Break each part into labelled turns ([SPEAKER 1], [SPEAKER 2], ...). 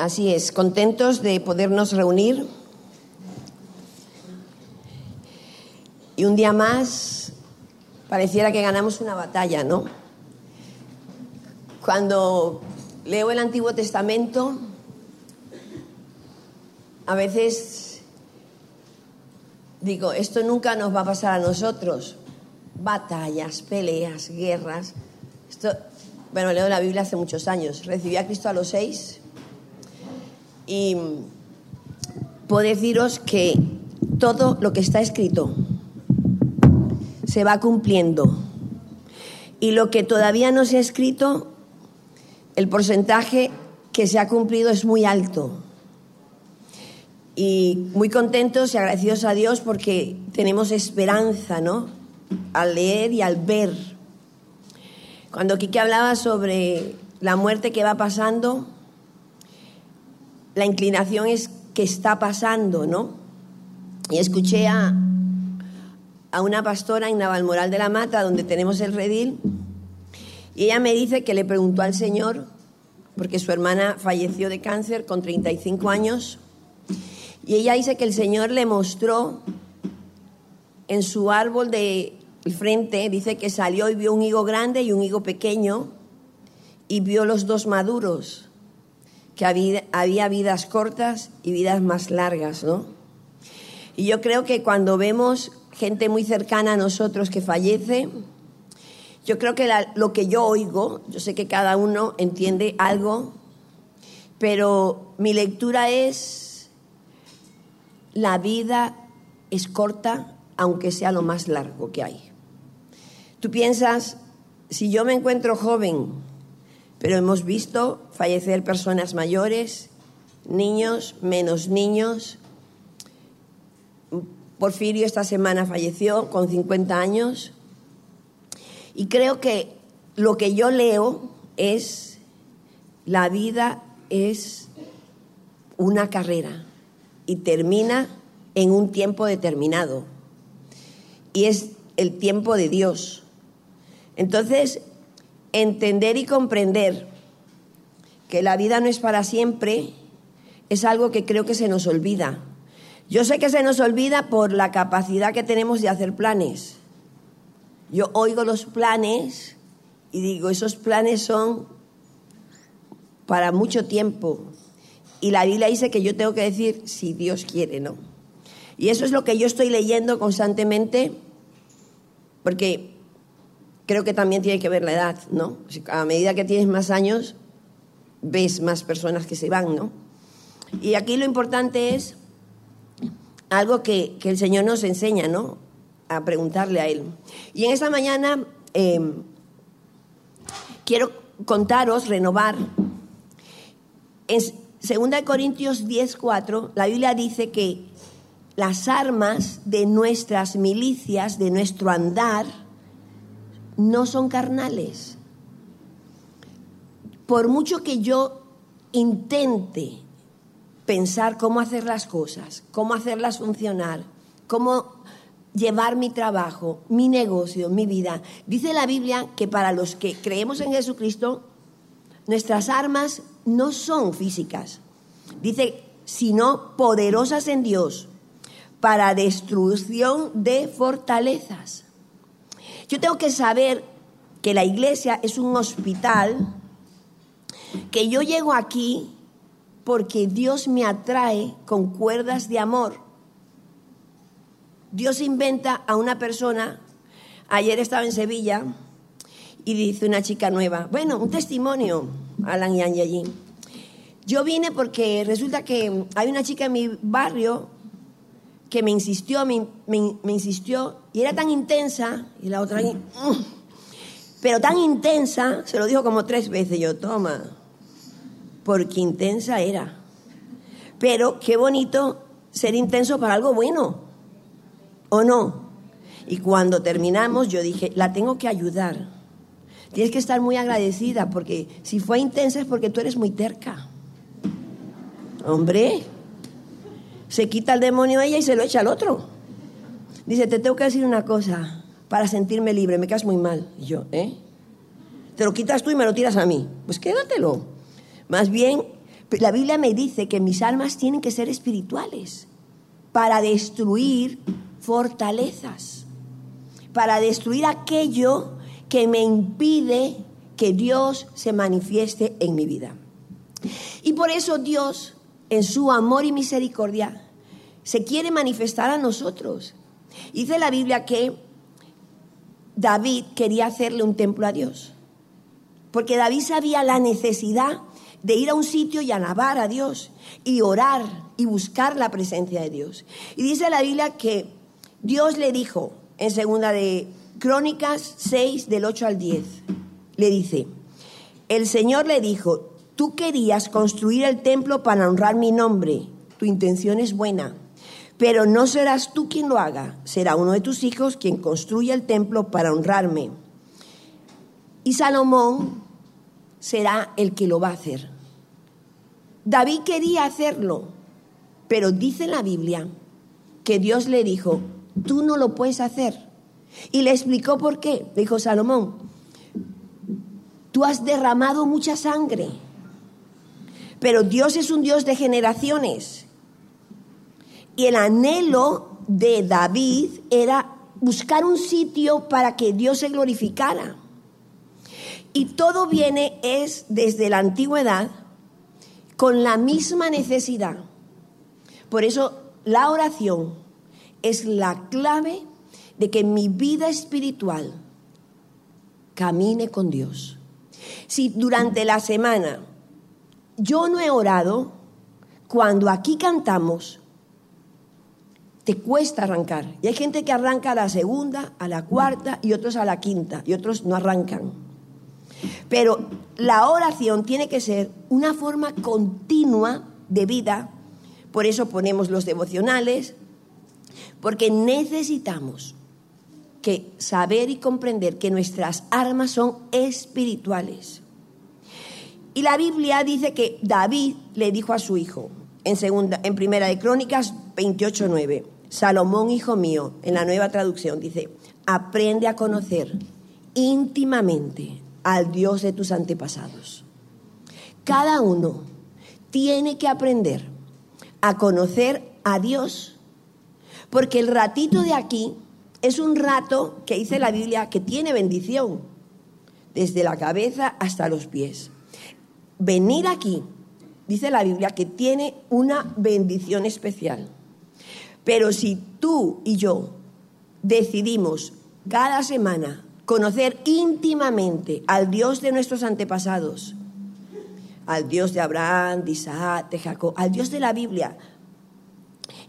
[SPEAKER 1] Así es, contentos de podernos reunir. Y un día más pareciera que ganamos una batalla, ¿no? Cuando leo el Antiguo Testamento, a veces digo, esto nunca nos va a pasar a nosotros. Batallas, peleas, guerras. Esto, bueno, leo la Biblia hace muchos años. Recibí a Cristo a los seis y puedo deciros que todo lo que está escrito se va cumpliendo. Y lo que todavía no se ha escrito, el porcentaje que se ha cumplido es muy alto. Y muy contentos y agradecidos a Dios porque tenemos esperanza, ¿no? Al leer y al ver. Cuando Quique hablaba sobre la muerte que va pasando, la inclinación es que está pasando, ¿no? Y escuché a, a una pastora en Navalmoral de la Mata, donde tenemos el redil, y ella me dice que le preguntó al Señor, porque su hermana falleció de cáncer con 35 años, y ella dice que el Señor le mostró en su árbol de frente, dice que salió y vio un higo grande y un higo pequeño, y vio los dos maduros que había, vidas cortas y vidas más largas, ¿no? Y yo creo que cuando vemos gente muy cercana a nosotros que fallece, yo creo que lo que yo oigo, yo sé que cada uno entiende algo, pero mi lectura es, la vida es corta, aunque sea lo más largo que hay. Tú piensas, si yo me encuentro joven, pero hemos visto fallecer personas mayores, niños, menos niños. Porfirio esta semana falleció con 50 años. Y creo que lo que yo leo es, la vida es una carrera y termina en un tiempo determinado. Y es el tiempo de Dios. Entonces, entender y comprender que la vida no es para siempre es algo que creo que se nos olvida. Yo sé que se nos olvida por la capacidad que tenemos de hacer planes. Yo oigo los planes y digo, esos planes son para mucho tiempo. Y la Biblia dice que yo tengo que decir si Dios quiere, ¿no? Y eso es lo que yo estoy leyendo constantemente, porque creo que también tiene que ver la edad, ¿no? A medida que tienes más años, ves más personas que se van, ¿no? Y aquí lo importante es algo que, el Señor nos enseña, ¿no? A preguntarle a Él. Y en esta mañana em, quiero contaros, renovar. En 2 Corintios 10, 4, la Biblia dice que las armas de nuestras milicias, de nuestro andar, no son carnales. Por mucho que yo intente pensar cómo hacer las cosas, cómo hacerlas funcionar, cómo llevar mi trabajo, mi negocio, mi vida. Dice la Biblia que para los que creemos en Jesucristo, nuestras armas no son físicas. Dice, sino poderosas en Dios para destrucción de fortalezas. Yo tengo que saber que la iglesia es un hospital, que yo llego aquí porque Dios me atrae con cuerdas de amor. Dios inventa a una persona, ayer estaba en Sevilla y dice una chica nueva, bueno, un testimonio, Alan y allí. Yo vine porque resulta que hay una chica en mi barrio que me insistió, me, insistió, y era tan intensa, y la otra, mm". pero tan intensa, se lo dijo como tres veces, yo, toma, porque intensa era. Pero qué bonito ser intenso para algo bueno, ¿o no? Y cuando terminamos, yo dije, la tengo que ayudar. Tienes que estar muy agradecida, porque si fue intensa es porque tú eres muy terca. Hombre, se quita el demonio a ella y se lo echa al otro. Dice, te tengo que decir una cosa para sentirme libre, me quedas muy mal. Y yo, ¿eh? Te lo quitas tú y me lo tiras a mí. Pues quédatelo. Más bien, La Biblia me dice que mis armas tienen que ser espirituales para destruir fortalezas, para destruir aquello que me impide que Dios se manifieste en mi vida. Y por eso Dios, en su amor y misericordia, se quiere manifestar a nosotros. Dice la Biblia que David quería hacerle un templo a Dios, porque David sabía la necesidad de ir a un sitio y alabar a Dios y orar y buscar la presencia de Dios. Y dice la Biblia que Dios le dijo en segunda de Crónicas 6 del 8 al 10, le dice, el Señor le dijo, tú querías construir el templo para honrar mi nombre, tu intención es buena, pero no serás tú quien lo haga, será uno de tus hijos quien construya el templo para honrarme. Y Salomón será el que lo va a hacer. David quería hacerlo, pero dice la Biblia que Dios le dijo, tú no lo puedes hacer. Y le explicó por qué. Le dijo Salomón, tú has derramado mucha sangre, pero Dios es un Dios de generaciones. Y el anhelo de David era buscar un sitio para que Dios se glorificara. Y todo viene es desde la antigüedad con la misma necesidad. Por eso la oración es la clave de que mi vida espiritual camine con Dios. Si durante la semana yo no he orado, cuando aquí cantamos, te cuesta arrancar. Y hay gente que arranca a la segunda, a la cuarta y otros a la quinta y otros no arrancan. Pero la oración tiene que ser una forma continua de vida. Por eso ponemos los devocionales, porque necesitamos que saber y comprender que nuestras armas son espirituales. Y la Biblia dice que David le dijo a su hijo, en, segunda, en Primera de Crónicas 28.9, Salomón, hijo mío, en la nueva traducción, dice, aprende a conocer íntimamente al Dios de tus antepasados. Cada uno tiene que aprender a conocer a Dios, porque el ratito de aquí es un rato que dice la Biblia que tiene bendición, desde la cabeza hasta los pies. Venir aquí, dice la Biblia, que tiene una bendición especial. Pero si tú y yo decidimos cada semana conocer íntimamente al Dios de nuestros antepasados, al Dios de Abraham, de Isaac, de Jacob, al Dios de la Biblia.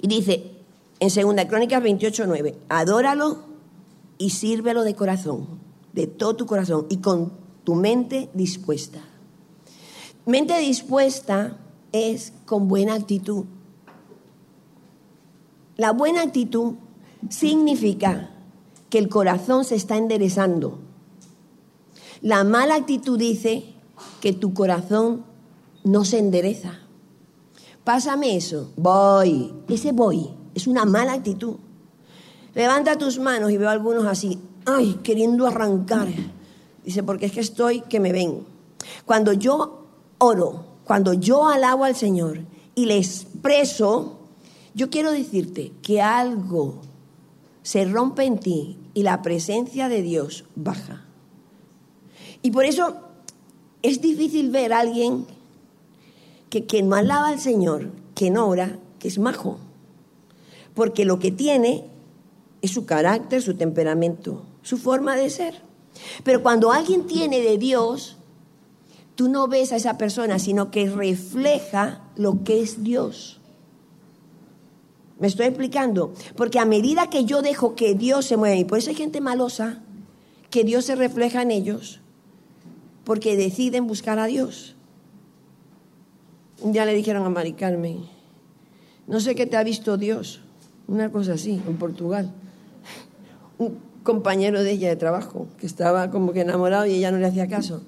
[SPEAKER 1] Y dice en 2 Crónicas 28, 9, adóralo y sírvelo de corazón, de todo tu corazón y con tu mente dispuesta. Mente dispuesta es con buena actitud. La buena actitud significa que el corazón se está enderezando. La mala actitud dice que tu corazón no se endereza. Pásame eso, voy, ese voy, es una mala actitud. Levanta tus manos y veo a algunos así, ay, queriendo arrancar. Dice, porque es que estoy que me ven. Cuando yo oro, cuando yo alabo al Señor y le expreso, yo quiero decirte que algo se rompe en ti y la presencia de Dios baja. Y por eso es difícil ver a alguien que, que no alaba al Señor, que no ora, que es majo. Porque lo que tiene es su carácter, su temperamento, su forma de ser. Pero cuando alguien tiene de Dios, tú no ves a esa persona, sino que refleja lo que es Dios. ¿Me estoy explicando? Porque a medida que yo dejo que Dios se mueva, y por eso hay gente malosa, que Dios se refleja en ellos, porque deciden buscar a Dios. Día le dijeron a Mari Carmen, no sé qué te ha visto Dios, una cosa así, en Portugal. Un compañero de ella de trabajo, que estaba como que enamorado y ella no le hacía caso.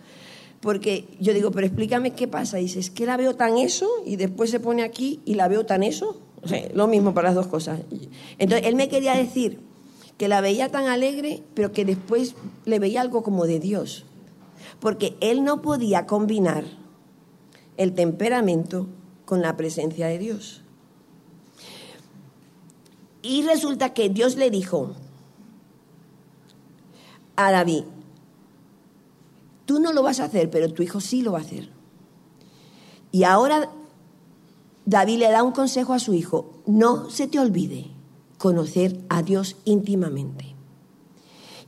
[SPEAKER 1] Porque yo digo, pero explícame qué pasa. Y dice, es que la veo tan eso y después se pone aquí y la veo tan eso. Lo mismo para las dos cosas. Entonces, él me quería decir que la veía tan alegre, pero que después le veía algo como de Dios. Porque él no podía combinar el temperamento con la presencia de Dios. Y resulta que Dios le dijo a David, tú no lo vas a hacer, pero tu hijo sí lo va a hacer. Y ahora David le da un consejo a su hijo, no se te olvide conocer a Dios íntimamente.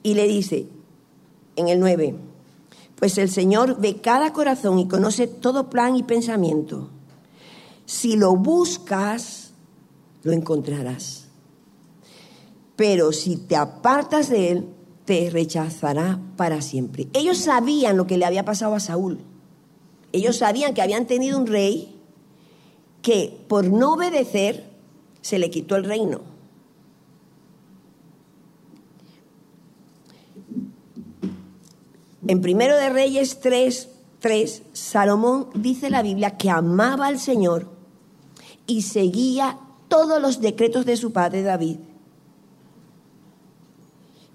[SPEAKER 1] Y le dice en el 9, pues el Señor ve cada corazón y conoce todo plan y pensamiento. Si lo buscas, lo encontrarás. Pero si te apartas de él, te rechazará para siempre. Ellos sabían lo que le había pasado a Saúl. Ellos sabían que habían tenido un rey que por no obedecer se le quitó el reino. En Primero de Reyes 3, 3, Salomón dice la Biblia que amaba al Señor y seguía todos los decretos de su padre David.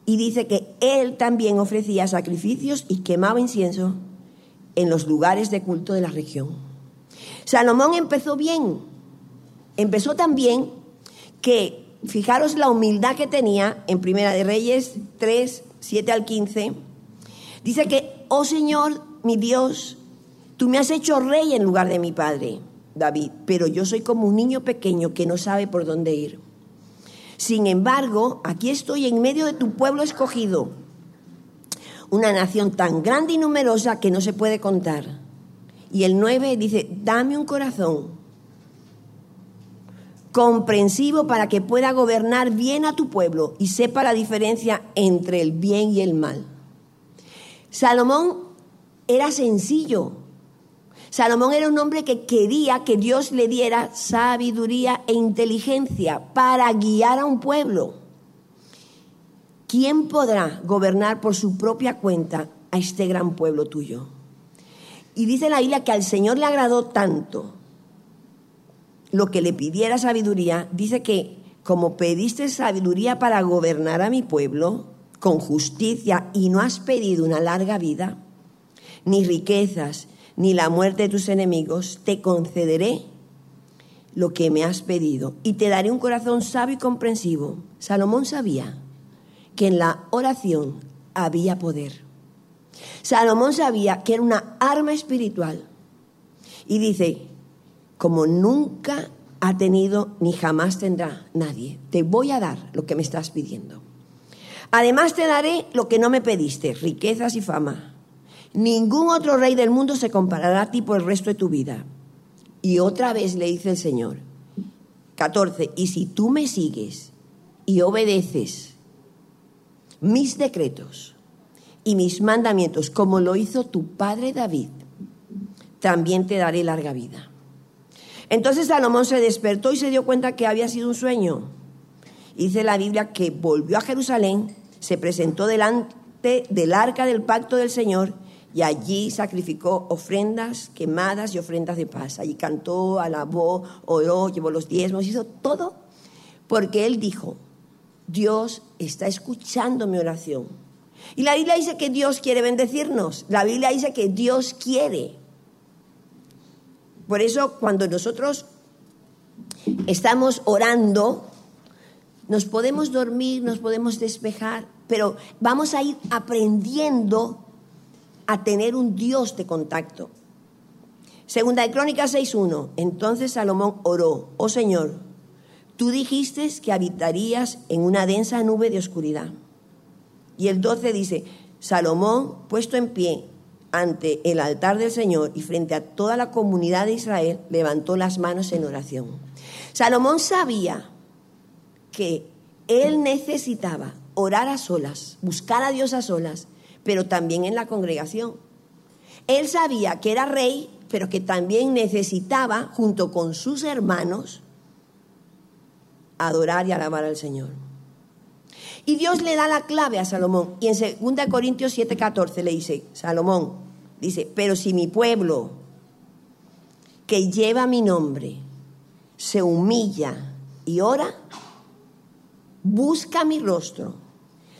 [SPEAKER 1] Y dice que él también ofrecía sacrificios y quemaba incienso en los lugares de culto de la región. Salomón empezó bien, empezó tan bien que, fijaros la humildad que tenía en Primera de Reyes 3, 7 al 15, dice que, oh Señor, mi Dios, tú me has hecho rey en lugar de mi padre, David, pero yo soy como un niño pequeño que no sabe por dónde ir. Sin embargo, aquí estoy en medio de tu pueblo escogido una nación tan grande y numerosa que no se puede contar. Y el 9 dice, dame un corazón comprensivo para que pueda gobernar bien a tu pueblo y sepa la diferencia entre el bien y el mal. Salomón era sencillo. Salomón era un hombre que quería que Dios le diera sabiduría e inteligencia para guiar a un pueblo. ¿quién podrá gobernar por su propia cuenta a este gran pueblo tuyo? Y dice la Biblia que al Señor le agradó tanto lo que le pidiera sabiduría, dice que como pediste sabiduría para gobernar a mi pueblo con justicia y no has pedido una larga vida, ni riquezas, ni la muerte de tus enemigos, te concederé lo que me has pedido y te daré un corazón sabio y comprensivo. Salomón sabía que en la oración había poder. Salomón sabía que era una arma espiritual. Y dice, como nunca ha tenido ni jamás tendrá nadie, te voy a dar lo que me estás pidiendo. Además te daré lo que no me pediste, riquezas y fama. Ningún otro rey del mundo se comparará a ti por el resto de tu vida. Y otra vez le dice el Señor, 14, y si tú me sigues y obedeces mis decretos y mis mandamientos, como lo hizo tu padre David, también te daré larga vida. Entonces Salomón se despertó y se dio cuenta que había sido un sueño. Dice la Biblia que volvió a Jerusalén, se presentó delante del arca del pacto del Señor y allí sacrificó ofrendas quemadas y ofrendas de paz. Allí cantó, alabó, oró, llevó los diezmos, hizo todo porque él dijo, Dios está escuchando mi oración. Y la Biblia dice que Dios quiere bendecirnos. La Biblia dice que Dios quiere. Por eso cuando nosotros estamos orando, nos podemos dormir, nos podemos despejar, pero vamos a ir aprendiendo a tener un Dios de contacto. Segunda de Crónicas 6.1. Entonces Salomón oró, oh Señor, Tú dijiste que habitarías en una densa nube de oscuridad. Y el 12 dice, Salomón, puesto en pie ante el altar del Señor y frente a toda la comunidad de Israel, levantó las manos en oración. Salomón sabía que él necesitaba orar a solas, buscar a Dios a solas, pero también en la congregación. Él sabía que era rey, pero que también necesitaba, junto con sus hermanos, adorar y alabar al Señor. Y Dios le da la clave a Salomón. Y en 2 Corintios 7:14 le dice, Salomón, dice, pero si mi pueblo que lleva mi nombre se humilla y ora, busca mi rostro,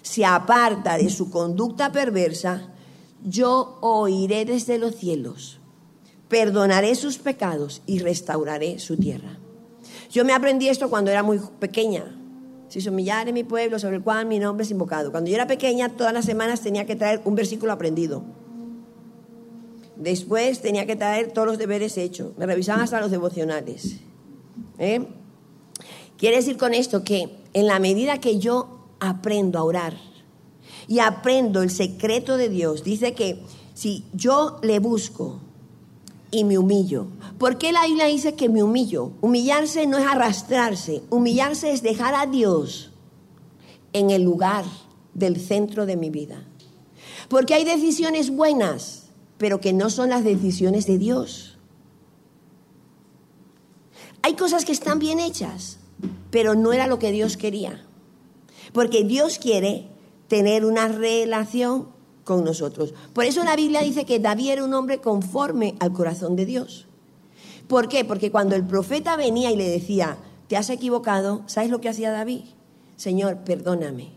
[SPEAKER 1] se aparta de su conducta perversa, yo oiré desde los cielos, perdonaré sus pecados y restauraré su tierra. Yo me aprendí esto cuando era muy pequeña. Se en mi pueblo sobre el cual mi nombre es invocado. Cuando yo era pequeña, todas las semanas tenía que traer un versículo aprendido. Después tenía que traer todos los deberes hechos. Me revisaban hasta los devocionales. ¿Eh? Quiere decir con esto que en la medida que yo aprendo a orar y aprendo el secreto de Dios, dice que si yo le busco y me humillo, ¿por qué la Biblia dice que me humillo? Humillarse no es arrastrarse, humillarse es dejar a Dios en el lugar del centro de mi vida. Porque hay decisiones buenas pero que no son las decisiones de Dios. Hay cosas que están bien hechas, pero no era lo que Dios quería. Porque Dios quiere tener una relación con nosotros. Por eso la Biblia dice que David era un hombre conforme al corazón de Dios. ¿Por qué? Porque cuando el profeta venía y le decía, te has equivocado, ¿sabes lo que hacía David? Señor, perdóname.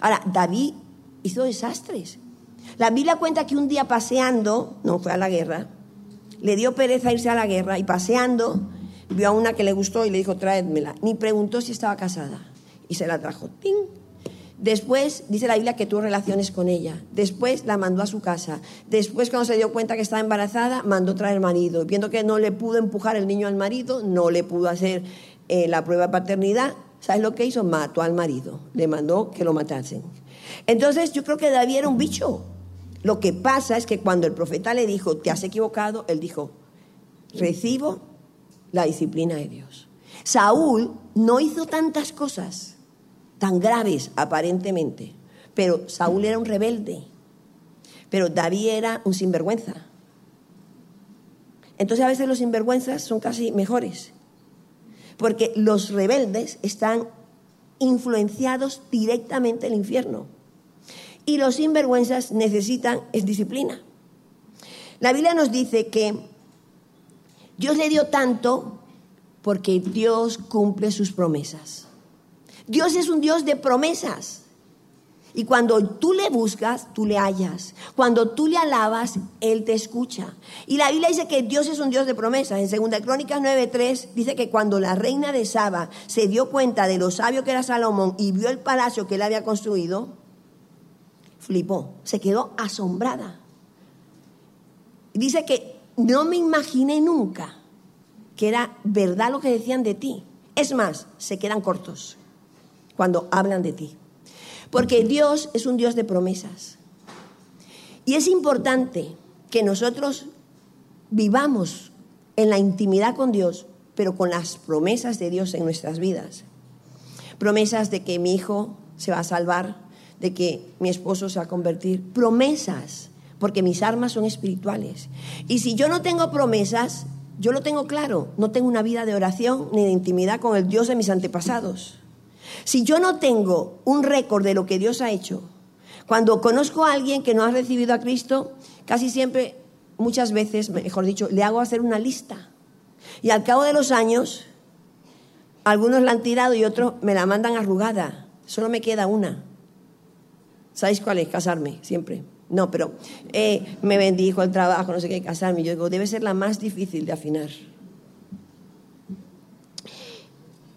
[SPEAKER 1] Ahora, David hizo desastres. La Biblia cuenta que un día paseando, no fue a la guerra, le dio pereza irse a la guerra y paseando vio a una que le gustó y le dijo, tráedmela. Ni preguntó si estaba casada y se la trajo. ¡Ting! Después dice la Biblia que tuvo relaciones con ella. Después la mandó a su casa. Después cuando se dio cuenta que estaba embarazada, mandó traer marido. Viendo que no le pudo empujar el niño al marido, no le pudo hacer eh, la prueba de paternidad, ¿sabes lo que hizo? Mató al marido. Le mandó que lo matasen. Entonces yo creo que David era un bicho. Lo que pasa es que cuando el profeta le dijo, te has equivocado, él dijo, recibo la disciplina de Dios. Saúl no hizo tantas cosas tan graves aparentemente, pero Saúl era un rebelde, pero David era un sinvergüenza. Entonces a veces los sinvergüenzas son casi mejores, porque los rebeldes están influenciados directamente el infierno y los sinvergüenzas necesitan es disciplina. La Biblia nos dice que Dios le dio tanto porque Dios cumple sus promesas. Dios es un Dios de promesas. Y cuando tú le buscas, tú le hallas. Cuando tú le alabas, Él te escucha. Y la Biblia dice que Dios es un Dios de promesas. En 2 Crónicas 9.3 dice que cuando la reina de Saba se dio cuenta de lo sabio que era Salomón y vio el palacio que él había construido, flipó, se quedó asombrada. Dice que no me imaginé nunca que era verdad lo que decían de ti. Es más, se quedan cortos cuando hablan de ti. Porque Dios es un Dios de promesas. Y es importante que nosotros vivamos en la intimidad con Dios, pero con las promesas de Dios en nuestras vidas. Promesas de que mi hijo se va a salvar, de que mi esposo se va a convertir. Promesas, porque mis armas son espirituales. Y si yo no tengo promesas, yo lo tengo claro, no tengo una vida de oración ni de intimidad con el Dios de mis antepasados. Si yo no tengo un récord de lo que Dios ha hecho, cuando conozco a alguien que no ha recibido a Cristo, casi siempre, muchas veces, mejor dicho, le hago hacer una lista. Y al cabo de los años, algunos la han tirado y otros me la mandan arrugada. Solo me queda una. ¿Sabéis cuál es? Casarme, siempre. No, pero eh, me bendijo el trabajo, no sé qué, casarme. Yo digo, debe ser la más difícil de afinar.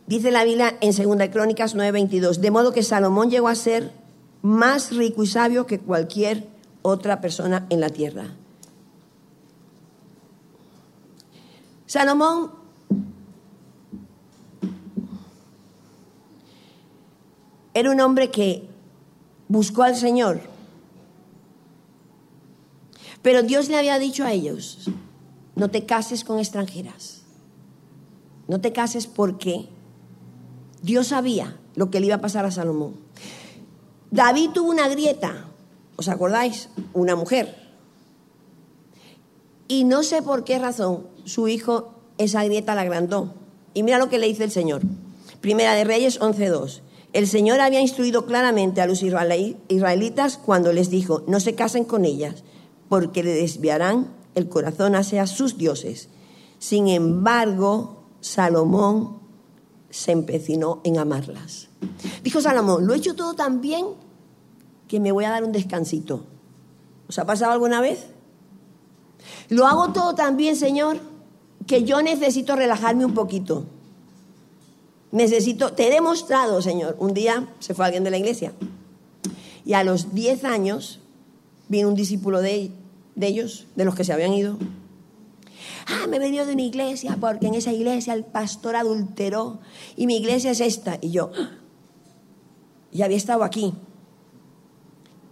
[SPEAKER 1] Dice la Biblia en 2 Crónicas 9:22, de modo que Salomón llegó a ser más rico y sabio que cualquier otra persona en la tierra. Salomón era un hombre que buscó al Señor. Pero Dios le había dicho a ellos, no te cases con extranjeras. No te cases porque Dios sabía lo que le iba a pasar a Salomón. David tuvo una grieta, ¿os acordáis? Una mujer. Y no sé por qué razón su hijo esa grieta la agrandó. Y mira lo que le dice el Señor. Primera de Reyes 11.2. El Señor había instruido claramente a los israelitas cuando les dijo, no se casen con ellas, porque le desviarán el corazón hacia sus dioses. Sin embargo, Salomón se empecinó en amarlas. Dijo Salomón, lo he hecho todo tan bien que me voy a dar un descansito. ¿Os ha pasado alguna vez? Lo hago todo también, Señor, que yo necesito relajarme un poquito. Necesito, te he demostrado, Señor. Un día se fue alguien de la iglesia y a los 10 años vino un discípulo de, de ellos, de los que se habían ido. Ah, me he venido de una iglesia porque en esa iglesia el pastor adulteró y mi iglesia es esta. Y yo, y había estado aquí.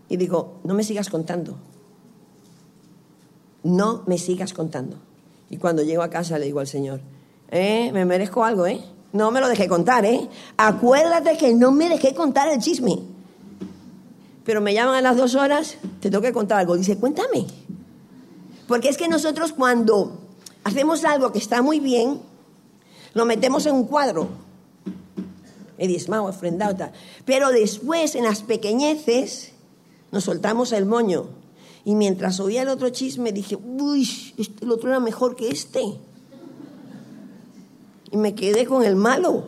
[SPEAKER 1] Y digo, no me sigas contando. No me sigas contando. Y cuando llego a casa le digo al Señor, eh, me merezco algo, ¿eh? No me lo dejé contar, ¿eh? Acuérdate que no me dejé contar el chisme. Pero me llaman a las dos horas, te tengo que contar algo. Dice, cuéntame. Porque es que nosotros cuando hacemos algo que está muy bien, lo metemos en un cuadro. He diezmado, ofrendado, tal. Pero después, en las pequeñeces, nos soltamos el moño. Y mientras oía el otro chisme, dije, uy, este, el otro era mejor que este. Y me quedé con el malo.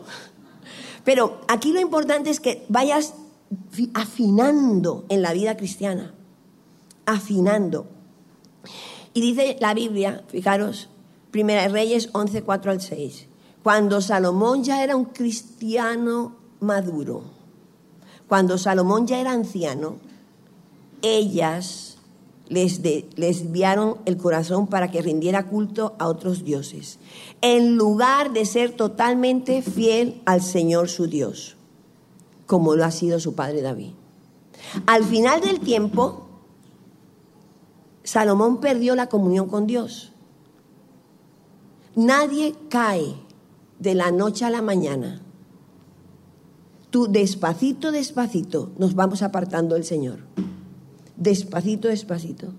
[SPEAKER 1] Pero aquí lo importante es que vayas afinando en la vida cristiana. Afinando. Y dice la Biblia, fijaros, Primera Reyes 11, 4 al 6. Cuando Salomón ya era un cristiano maduro, cuando Salomón ya era anciano, ellas les, les desviaron el corazón para que rindiera culto a otros dioses, en lugar de ser totalmente fiel al Señor su Dios, como lo ha sido su padre David. Al final del tiempo, Salomón perdió la comunión con Dios. Nadie cae de la noche a la mañana. Tú despacito, despacito nos vamos apartando del Señor. Despacito, despacito.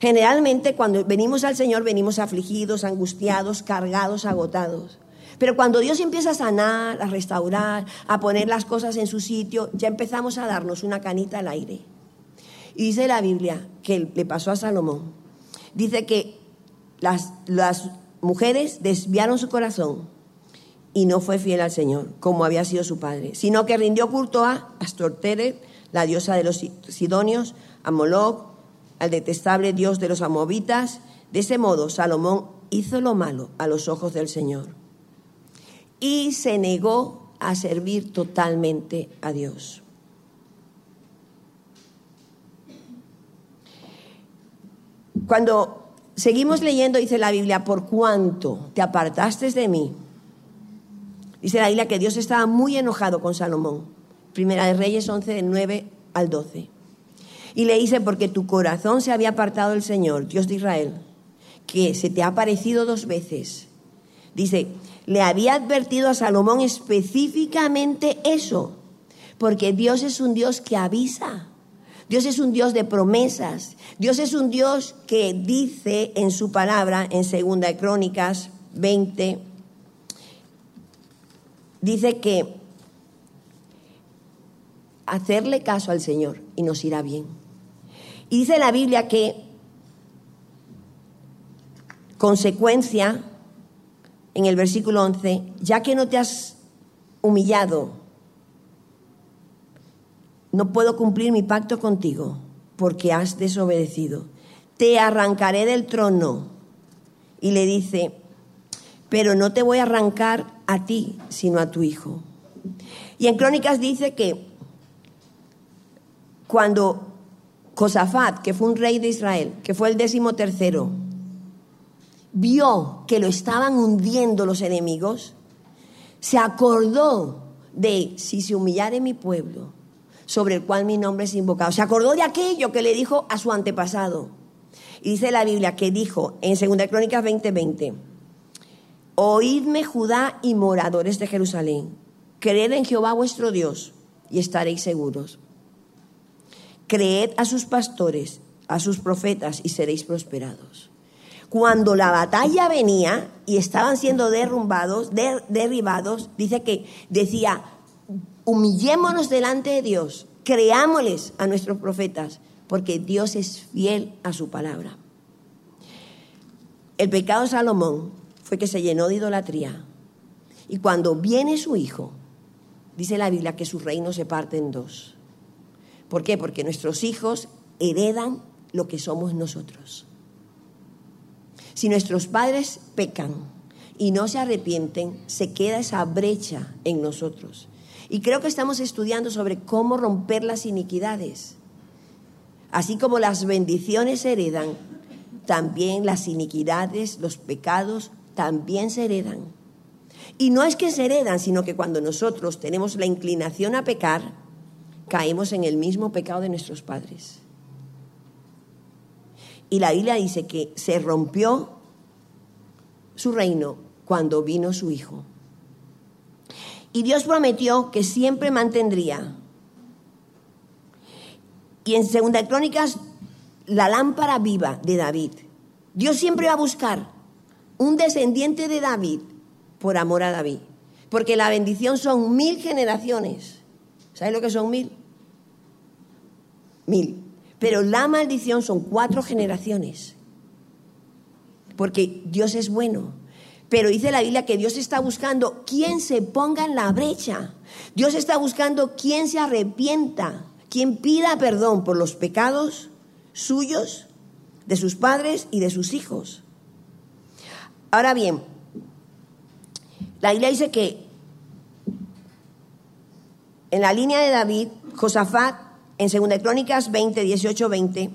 [SPEAKER 1] Generalmente cuando venimos al Señor venimos afligidos, angustiados, cargados, agotados. Pero cuando Dios empieza a sanar, a restaurar, a poner las cosas en su sitio, ya empezamos a darnos una canita al aire. Y dice la Biblia que le pasó a Salomón. Dice que las, las mujeres desviaron su corazón y no fue fiel al Señor, como había sido su padre, sino que rindió culto a Astortere, la diosa de los sidonios, a Moloch, al detestable dios de los amovitas. De ese modo, Salomón hizo lo malo a los ojos del Señor y se negó a servir totalmente a Dios. Cuando seguimos leyendo, dice la Biblia, por cuanto te apartaste de mí, dice la Biblia que Dios estaba muy enojado con Salomón. Primera de Reyes 11, del 9 al 12. Y le dice, porque tu corazón se había apartado del Señor, Dios de Israel, que se te ha aparecido dos veces. Dice, le había advertido a Salomón específicamente eso, porque Dios es un Dios que avisa. Dios es un Dios de promesas. Dios es un Dios que dice en su palabra, en Segunda de Crónicas 20, dice que hacerle caso al Señor y nos irá bien. Y dice la Biblia que consecuencia, en el versículo 11, ya que no te has humillado no puedo cumplir mi pacto contigo porque has desobedecido. Te arrancaré del trono. Y le dice, pero no te voy a arrancar a ti, sino a tu hijo. Y en Crónicas dice que cuando Josafat, que fue un rey de Israel, que fue el décimo tercero, vio que lo estaban hundiendo los enemigos, se acordó de si se humillare mi pueblo, sobre el cual mi nombre es invocado. Se acordó de aquello que le dijo a su antepasado. Y dice la Biblia que dijo en 2 Crónicas 20:20, Oídme Judá y moradores de Jerusalén, creed en Jehová vuestro Dios y estaréis seguros. Creed a sus pastores, a sus profetas y seréis prosperados. Cuando la batalla venía y estaban siendo derrumbados, derribados, dice que decía, humillémonos delante de Dios, creámosles a nuestros profetas, porque Dios es fiel a su palabra. El pecado de Salomón fue que se llenó de idolatría. Y cuando viene su hijo, dice la Biblia que su reino se parte en dos. ¿Por qué? Porque nuestros hijos heredan lo que somos nosotros. Si nuestros padres pecan y no se arrepienten, se queda esa brecha en nosotros. Y creo que estamos estudiando sobre cómo romper las iniquidades. Así como las bendiciones se heredan, también las iniquidades, los pecados, también se heredan. Y no es que se heredan, sino que cuando nosotros tenemos la inclinación a pecar, caemos en el mismo pecado de nuestros padres. Y la Biblia dice que se rompió su reino cuando vino su Hijo. Y Dios prometió que siempre mantendría. Y en Segunda Crónicas, la lámpara viva de David. Dios siempre va a buscar un descendiente de David por amor a David. Porque la bendición son mil generaciones. ¿Sabes lo que son mil? Mil. Pero la maldición son cuatro generaciones. Porque Dios es bueno. Pero dice la Biblia que Dios está buscando quien se ponga en la brecha. Dios está buscando quien se arrepienta, quien pida perdón por los pecados suyos, de sus padres y de sus hijos. Ahora bien, la Biblia dice que en la línea de David, Josafat, en 2 Crónicas 20, 18, 20,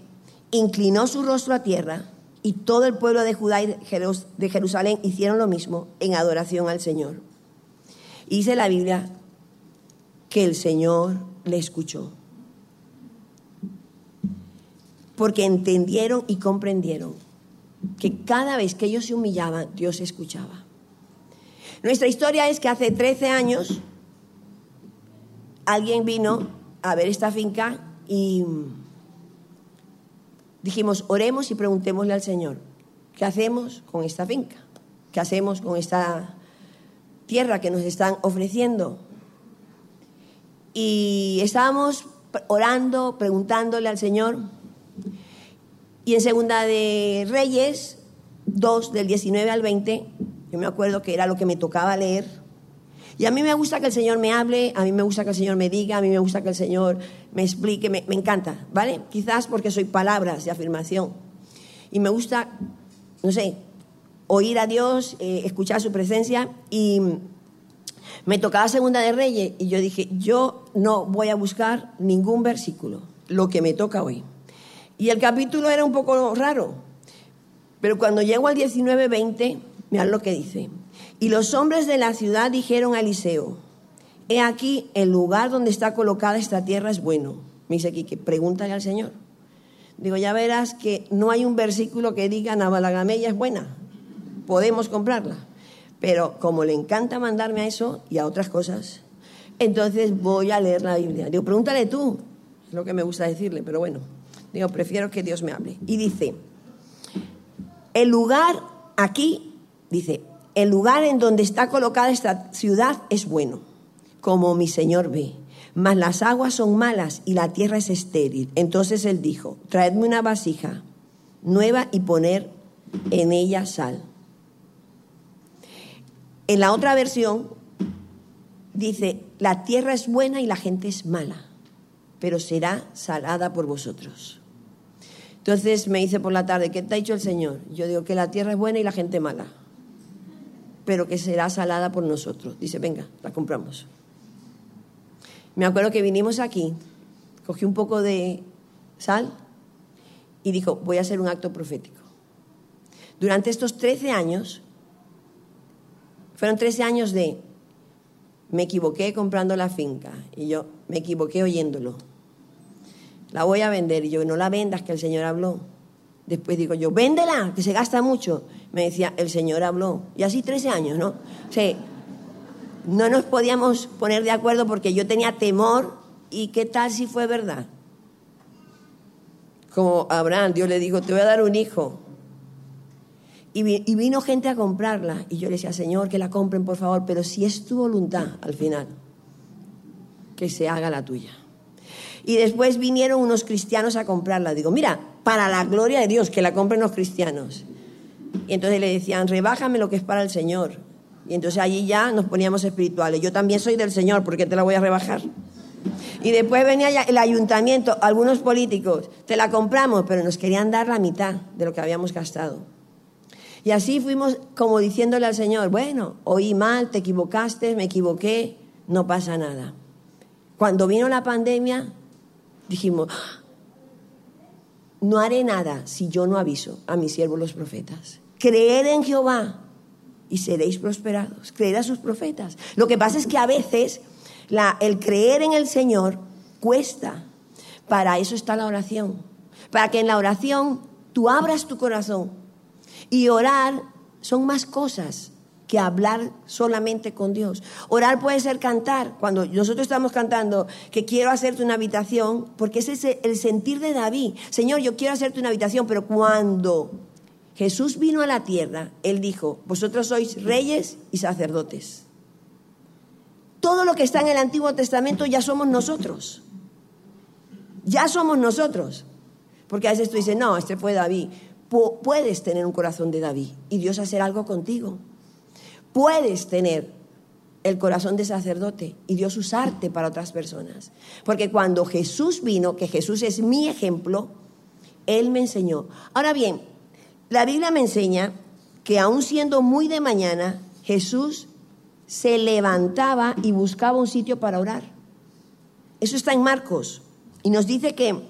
[SPEAKER 1] inclinó su rostro a tierra y todo el pueblo de Judá y de Jerusalén hicieron lo mismo en adoración al Señor. Y dice la Biblia que el Señor le escuchó. Porque entendieron y comprendieron que cada vez que ellos se humillaban, Dios escuchaba. Nuestra historia es que hace 13 años alguien vino a ver esta finca y dijimos, oremos y preguntémosle al Señor, ¿qué hacemos con esta finca? ¿Qué hacemos con esta tierra que nos están ofreciendo? Y estábamos orando, preguntándole al Señor. Y en Segunda de Reyes 2, del 19 al 20, yo me acuerdo que era lo que me tocaba leer. Y a mí me gusta que el Señor me hable, a mí me gusta que el Señor me diga, a mí me gusta que el Señor me explique, me, encanta, ¿vale? Quizás porque soy palabras de afirmación. Y me gusta, no sé, oír a Dios, eh, escuchar su presencia. Y me tocaba Segunda de Reyes y yo dije, yo no voy a buscar ningún versículo, lo que me toca hoy. Y el capítulo era un poco raro, pero cuando llego al 19-20 Mirad lo que dice. Y los hombres de la ciudad dijeron a Eliseo, he aquí el lugar donde está colocada esta tierra es bueno. Me dice aquí que pregúntale al Señor. Digo, ya verás que no hay un versículo que diga Navalagamella es buena, podemos comprarla. Pero como le encanta mandarme a eso y a otras cosas, entonces voy a leer la Biblia. Digo, pregúntale tú, es lo que me gusta decirle, pero bueno, digo, prefiero que Dios me hable. Y dice, el lugar aquí Dice, el lugar en donde está colocada esta ciudad es bueno, como mi Señor ve, mas las aguas son malas y la tierra es estéril. Entonces él dijo, traedme una vasija nueva y poner en ella sal. En la otra versión dice, la tierra es buena y la gente es mala, pero será salada por vosotros. Entonces me dice por la tarde, ¿qué te ha dicho el Señor? Yo digo que la tierra es buena y la gente mala pero que será salada por nosotros. Dice, venga, la compramos. Me acuerdo que vinimos aquí, cogí un poco de sal y dijo, voy a hacer un acto profético. Durante estos 13 años, fueron 13 años de, me equivoqué comprando la finca y yo me equivoqué oyéndolo. La voy a vender y yo, no la vendas, que el Señor habló. Después digo yo, véndela, que se gasta mucho. Me decía, el Señor habló. Y así 13 años, ¿no? O sea, no nos podíamos poner de acuerdo porque yo tenía temor. ¿Y qué tal si fue verdad? Como Abraham, Dios le dijo, te voy a dar un hijo. Y, vino gente a comprarla. Y yo le decía, Señor, que la compren, por favor. Pero si es tu voluntad, al final, que se haga la tuya. Y después vinieron unos cristianos a comprarla. Digo, mira, para la gloria de Dios, que la compren los cristianos. Y entonces le decían, rebájame lo que es para el Señor. Y entonces allí ya nos poníamos espirituales. Yo también soy del Señor, ¿por qué te la voy a rebajar? Y después venía el ayuntamiento, algunos políticos, te la compramos, pero nos querían dar la mitad de lo que habíamos gastado. Y así fuimos como diciéndole al Señor, bueno, oí mal, te equivocaste, me equivoqué, no pasa nada. Cuando vino la pandemia, dijimos, no haré nada si yo no aviso a mis siervos los profetas. Creed en Jehová y seréis prosperados. Creed a sus profetas. Lo que pasa es que a veces el creer en el Señor cuesta. Para eso está la oración. Para que en la oración tú abras tu corazón. Y orar son más cosas que hablar solamente con Dios. Orar puede ser cantar. Cuando nosotros estamos cantando que quiero hacerte una habitación, porque ese es el sentir de David. Señor, yo quiero hacerte una habitación, pero cuando Jesús vino a la tierra, Él dijo, vosotros sois reyes y sacerdotes. Todo lo que está en el Antiguo Testamento ya somos nosotros. Ya somos nosotros. Porque a veces tú dices, no, este fue David. puedes tener un corazón de David y Dios hacer algo contigo. Puedes tener el corazón de sacerdote y Dios usarte para otras personas. Porque cuando Jesús vino, que Jesús es mi ejemplo, Él me enseñó. Ahora bien, la Biblia me enseña que aún siendo muy de mañana, Jesús se levantaba y buscaba un sitio para orar. Eso está en Marcos. Y nos dice que,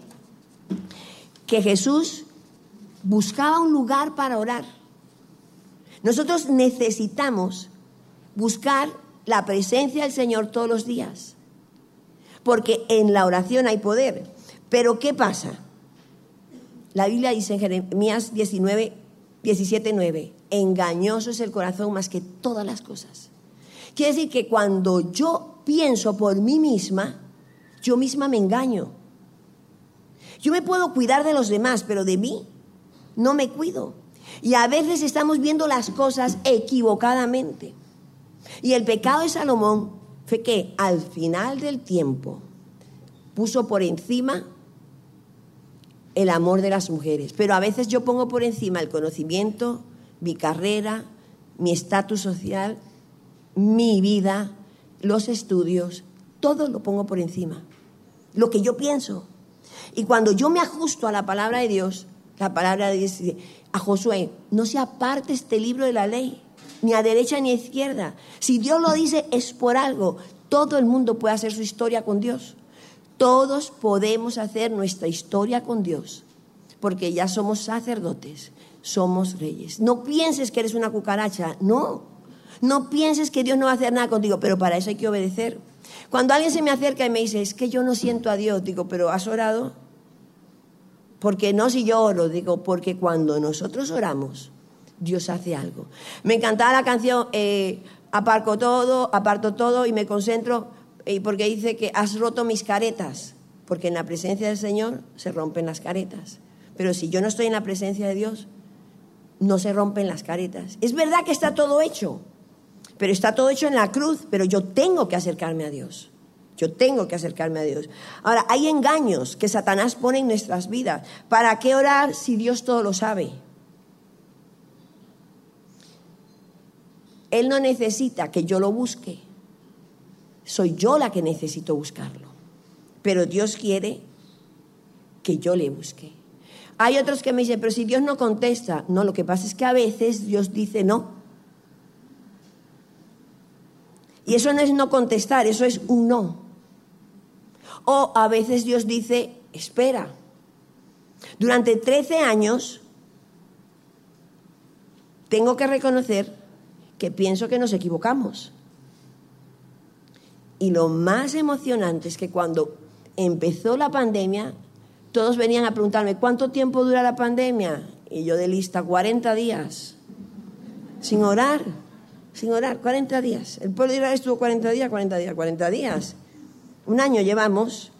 [SPEAKER 1] que Jesús buscaba un lugar para orar. Nosotros necesitamos buscar la presencia del Señor todos los días. Porque en la oración hay poder. Pero ¿qué pasa? La Biblia dice en Jeremías 19, 17, 9, engañoso es el corazón más que todas las cosas. Quiere decir que cuando yo pienso por mí misma, yo misma me engaño. Yo me puedo cuidar de los demás, pero de mí no me cuido. Y a veces estamos viendo las cosas equivocadamente. Y el pecado de Salomón fue que al final del tiempo puso por encima el amor de las mujeres. Pero a veces yo pongo por encima el conocimiento, mi carrera, mi estatus social mi vida, los estudios, todo lo pongo por encima. Lo que yo pienso. Y cuando yo me ajusto a la palabra de Dios, la palabra de Dios dice a Josué, no se aparte este libro de la ley, ni a derecha ni a izquierda. Si Dios lo dice es por algo. Todo el mundo puede hacer su historia con Dios. Todos podemos hacer nuestra historia con Dios, porque ya somos sacerdotes, somos reyes. No pienses que eres una cucaracha, no. No pienses que Dios no va a hacer nada contigo, pero para eso hay que obedecer. Cuando alguien se me acerca y me dice, es que yo no siento a Dios, digo, pero ¿has orado? Porque no si yo oro, digo, porque cuando nosotros oramos, Dios hace algo. Me encantaba la canción, eh, aparco todo, aparto todo y me concentro, eh, porque dice que has roto mis caretas, porque en la presencia del Señor se rompen las caretas. Pero si yo no estoy en la presencia de Dios, no se rompen las caretas. Es verdad que está todo hecho, pero está todo hecho en la cruz, pero yo tengo que acercarme a Dios. Yo tengo que acercarme a Dios. Ahora, hay engaños que Satanás pone en nuestras vidas. ¿Para qué orar si Dios todo lo sabe? Él no necesita que yo lo busque. Soy yo la que necesito buscarlo. Pero Dios quiere que yo le busque. Hay otros que me dicen, pero si Dios no contesta, no, lo que pasa es que a veces Dios dice no. Y eso no es no contestar, eso es un no. O a veces Dios dice, espera. Durante 13 años tengo que reconocer que pienso que nos equivocamos. Y lo más emocionante es que cuando empezó la pandemia, todos venían a preguntarme, ¿cuánto tiempo dura la pandemia? Y yo de lista, 40 días, sin orar sin orar, 40 días. El pueblo de Israel estuvo 40 días, 40 días, 40 días. Un año llevamos.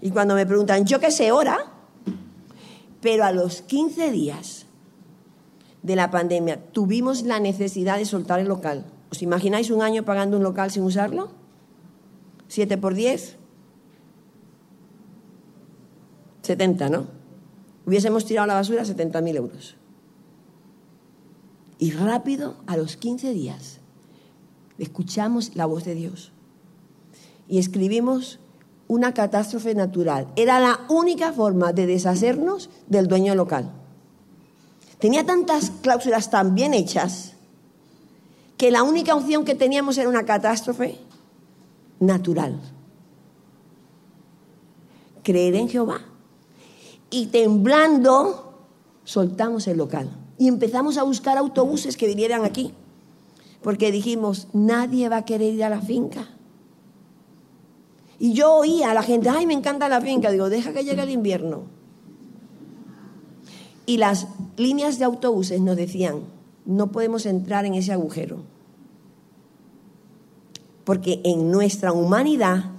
[SPEAKER 1] Y cuando me preguntan, yo qué sé, ora. Pero a los 15 días de la pandemia tuvimos la necesidad de soltar el local. ¿Os imagináis un año pagando un local sin usarlo? ¿7 por 10? 70, ¿no? Hubiésemos tirado la basura 70.000 euros. Y rápido, a los 15 días, escuchamos la voz de Dios. Y escribimos una catástrofe natural. Era la única forma de deshacernos del dueño local. tenía tantas cláusulas tan bien hechas que la única opción que teníamos era una catástrofe natural. Creer en Jehová. Y temblando, soltamos el local y empezamos a buscar autobuses que vinieran aquí. Porque dijimos, nadie va a querer ir a la finca. Y yo oía a la gente, ay, me encanta la finca. Digo, deja que llegue el invierno. Y las líneas de autobuses nos decían, no podemos entrar en ese agujero. Porque en nuestra humanidad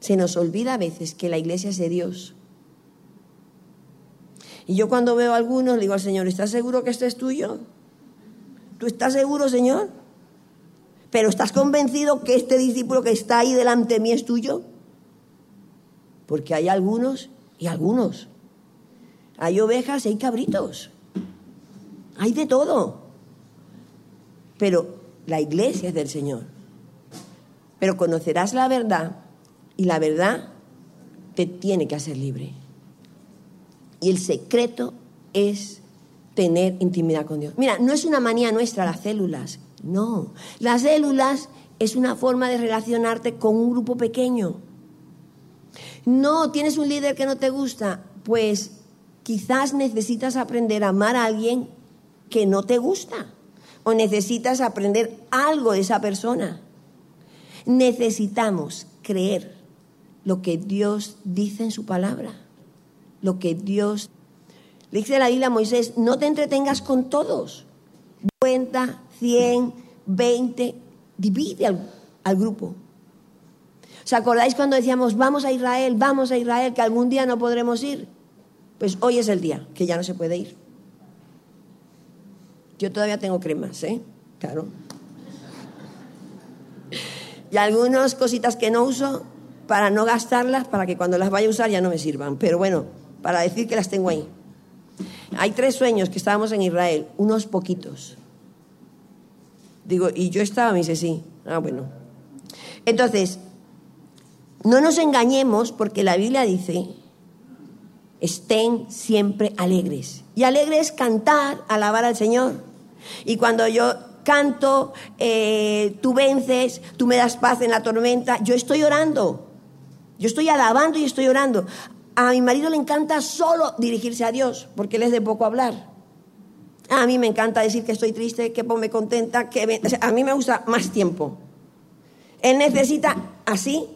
[SPEAKER 1] se nos olvida a veces que la iglesia es de Dios. Y yo cuando veo a algunos le digo al Señor, ¿estás seguro que esto es tuyo? ¿Tú estás seguro, Señor? Pero ¿estás convencido que este discípulo que está ahí delante de mí es tuyo? Porque hay algunos y algunos. Hay ovejas y hay cabritos. Hay de todo. Pero la iglesia es del Señor. Pero conocerás la verdad y la verdad te tiene que hacer libre. Y el secreto es tener intimidad con Dios. Mira, no es una manía nuestra las células. No, las células es una forma de relacionarte con un grupo pequeño. No, tienes un líder que no te gusta, pues quizás necesitas aprender a amar a alguien que no te gusta o necesitas aprender algo de esa persona. Necesitamos creer lo que Dios dice en su palabra, lo que Dios... Le dice la Biblia a Moisés, no te entretengas con todos. Cuenta 100, 20, divide al, grupo. ¿Os acordáis cuando decíamos, vamos a Israel, vamos a Israel, que algún día no podremos ir? Pues hoy es el día que ya no se puede ir. Yo todavía tengo cremas, ¿eh? Claro. Y algunas cositas que no uso para no gastarlas, para que cuando las vaya a usar ya no me sirvan. Pero bueno, para decir que las tengo ahí. Hay tres sueños que estábamos en Israel, unos poquitos. Digo, ¿y yo estaba? Me dice, sí. Ah, bueno. Entonces, no nos engañemos porque la Biblia dice, estén siempre alegres. Y alegres cantar, alabar al Señor. Y cuando yo canto, eh, tú vences, tú me das paz en la tormenta, yo estoy orando. Yo estoy alabando y estoy orando. A mi marido le encanta solo dirigirse a Dios, porque él es de poco hablar. A mí me encanta decir que estoy triste, que me contenta, que a mí me gusta más tiempo. Él necesita así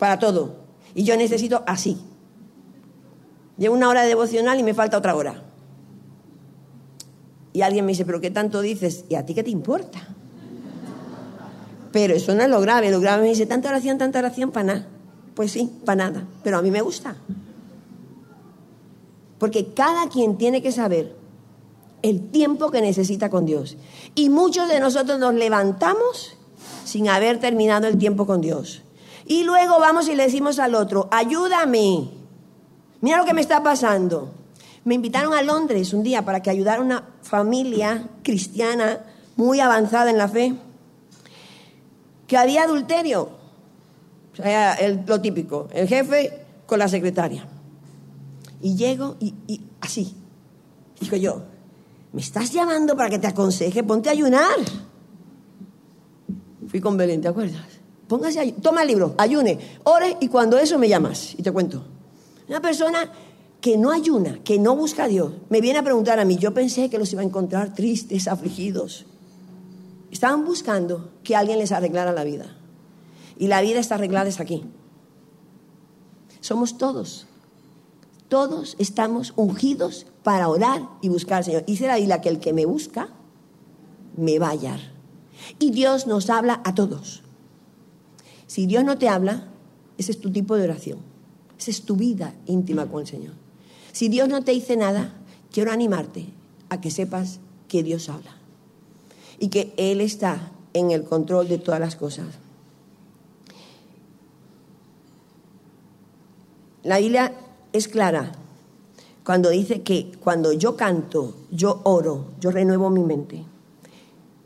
[SPEAKER 1] para todo y yo necesito así. Llevo una hora de devocional y me falta otra hora. Y alguien me dice, pero ¿qué tanto dices? ¿Y a ti qué te importa? Pero eso no es lo grave. Lo grave me dice, tanta oración, tanta oración, para nada. Pues sí, para nada. Pero a mí me gusta. Porque cada quien tiene que saber el tiempo que necesita con Dios. Y muchos de nosotros nos levantamos sin haber terminado el tiempo con Dios. Y luego vamos y le decimos al otro, ayúdame. Mira lo que me está pasando. Me invitaron a Londres un día para que ayudara a una familia cristiana muy avanzada en la fe, que había adulterio. O sea, lo típico, el jefe con la secretaria. Y llego y, y así. Digo yo, ¿Me estás llamando para que te aconseje? Ponte a ayunar. Fui con Belén, ¿te acuerdas? Póngase a, toma el libro, ayune, ore y cuando eso me llamas y te cuento. Una persona que no ayuna, que no busca a Dios, me viene a preguntar a mí, yo pensé que los iba a encontrar tristes, afligidos. Estaban buscando que alguien les arreglara la vida. Y la vida está arreglada aquí. Somos todos. Todos estamos ungidos para orar y buscar al Señor. Será la que el que me busca, me va a hallar. Y Dios nos habla a todos. Si Dios no te habla, ese es tu tipo de oración. Esa es tu vida íntima con el Señor. Si Dios no te dice nada, quiero animarte a que sepas que Dios habla. Y que Él está en el control de todas las cosas. La Biblia es clara cuando dice que cuando yo canto, yo oro, yo renuevo mi mente.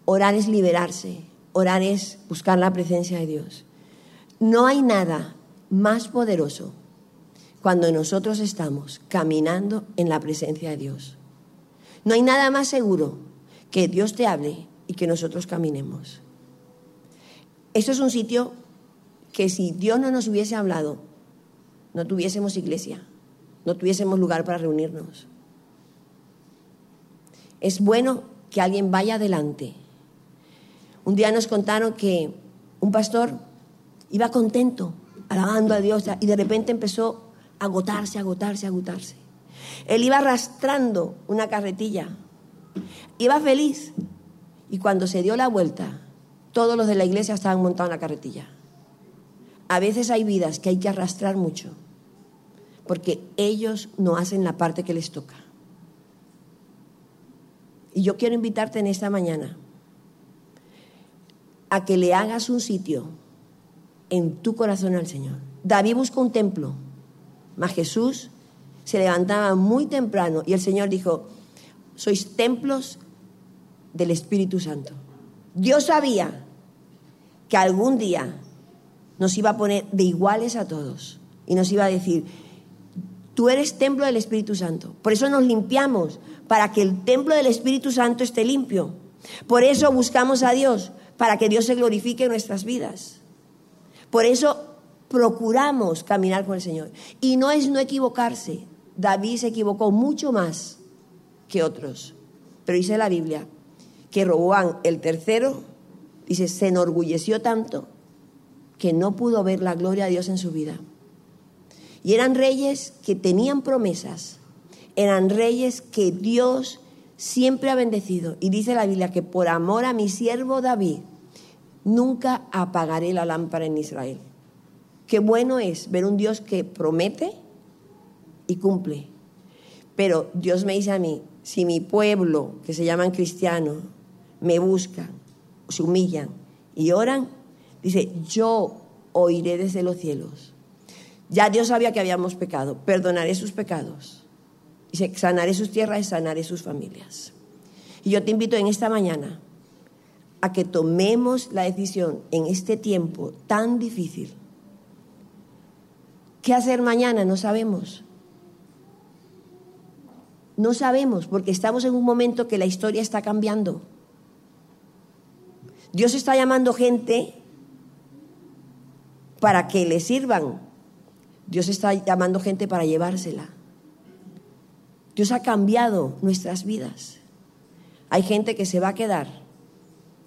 [SPEAKER 1] Orar es liberarse, orar es buscar la presencia de Dios. No hay nada más poderoso cuando nosotros estamos caminando en la presencia de Dios. No hay nada más seguro que Dios te hable y que nosotros caminemos. Esto es un sitio que si Dios no nos hubiese hablado, no tuviésemos iglesia, no tuviésemos lugar para reunirnos. Es bueno que alguien vaya adelante. Un día nos contaron que un pastor iba contento, alabando a Dios, y de repente empezó agotarse, agotarse, agotarse. Él iba arrastrando una carretilla, iba feliz, y cuando se dio la vuelta, todos los de la iglesia estaban montados en la carretilla. A veces hay vidas que hay que arrastrar mucho, porque ellos no hacen la parte que les toca. Y yo quiero invitarte en esta mañana a que le hagas un sitio en tu corazón al Señor. David buscó un templo, mas Jesús se levantaba muy temprano y el Señor dijo, sois templos del Espíritu Santo. Dios sabía que algún día nos iba a poner de iguales a todos y nos iba a decir, tú eres templo del Espíritu Santo. Por eso nos limpiamos, para que el templo del Espíritu Santo esté limpio. Por eso buscamos a Dios, para que Dios se glorifique en nuestras vidas. Por eso procuramos caminar con el Señor. Y no es no equivocarse. David se equivocó mucho más que otros. Pero dice la Biblia que Roboán el tercero, dice, se enorgulleció tanto que no pudo ver la gloria de Dios en su vida. Y eran reyes que tenían promesas, eran reyes que Dios siempre ha bendecido. Y dice la Biblia que por amor a mi siervo David, nunca apagaré la lámpara en Israel. Qué bueno es ver un Dios que promete y cumple. Pero Dios me dice a mí, si mi pueblo, que se llaman cristianos, me buscan, se humillan y oran, dice, yo oiré desde los cielos. Ya Dios sabía que habíamos pecado, perdonaré sus pecados. Dice, sanaré sus tierras y sanaré sus familias. Y yo te invito en esta mañana a que tomemos la decisión en este tiempo tan difícil. ¿Qué hacer mañana? No sabemos. No sabemos porque estamos en un momento que la historia está cambiando. Dios está llamando gente para que le sirvan. Dios está llamando gente para llevársela. Dios ha cambiado nuestras vidas. Hay gente que se va a quedar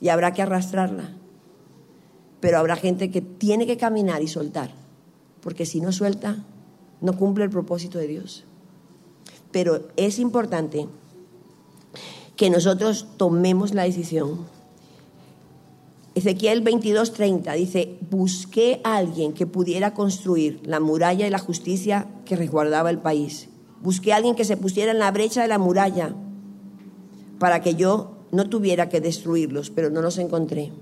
[SPEAKER 1] y habrá que arrastrarla. Pero habrá gente que tiene que caminar y soltar, porque si no suelta, no cumple el propósito de Dios. Pero es importante que nosotros tomemos la decisión. Ezequiel 22:30 dice, busqué a alguien que pudiera construir la muralla y la justicia que resguardaba el país. Busqué a alguien que se pusiera en la brecha de la muralla para que yo no tuviera que destruirlos, pero no los encontré.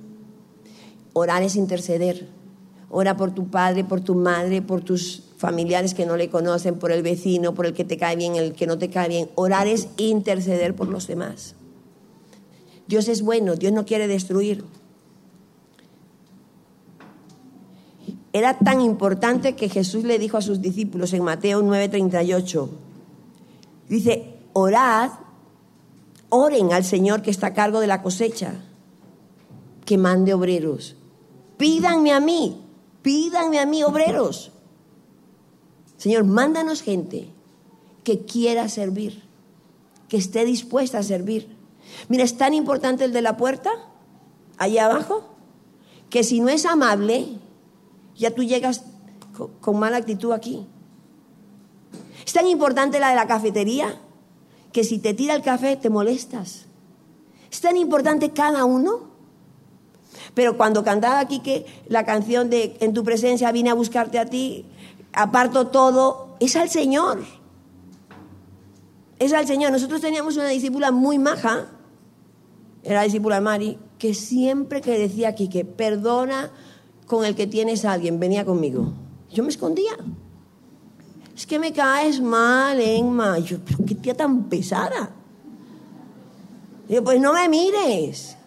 [SPEAKER 1] Orar es interceder. Ora por tu padre, por tu madre, por tus familiares que no le conocen, por el vecino, por el que te cae bien, el que no te cae bien. Orar es interceder por los demás. Dios es bueno, Dios no quiere destruir. Era tan importante que Jesús le dijo a sus discípulos en Mateo 9:38, dice, orad Oren al Señor que está a cargo de la cosecha, que mande obreros. Pídanme a mí, pídanme a mí obreros. Señor, mándanos gente que quiera servir, que esté dispuesta a servir. Mira, es tan importante el de la puerta, allá abajo, que si no es amable, ya tú llegas con mala actitud aquí. Es tan importante la de la cafetería, que si te tira el café te molestas. Es tan importante cada uno. Pero cuando cantaba aquí que la canción de En tu presencia vine a buscarte a ti, aparto todo, es al Señor. Es al Señor. Nosotros teníamos una discípula muy maja, era la discípula Mari, que siempre que decía aquí que perdona con el que tienes a alguien, venía conmigo. Yo me escondía es que me caes mal, Emma. yo, pero qué tía tan pesada. Digo, pues no me mires.